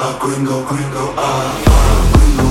gringo, gringo, ah, ah, gringo,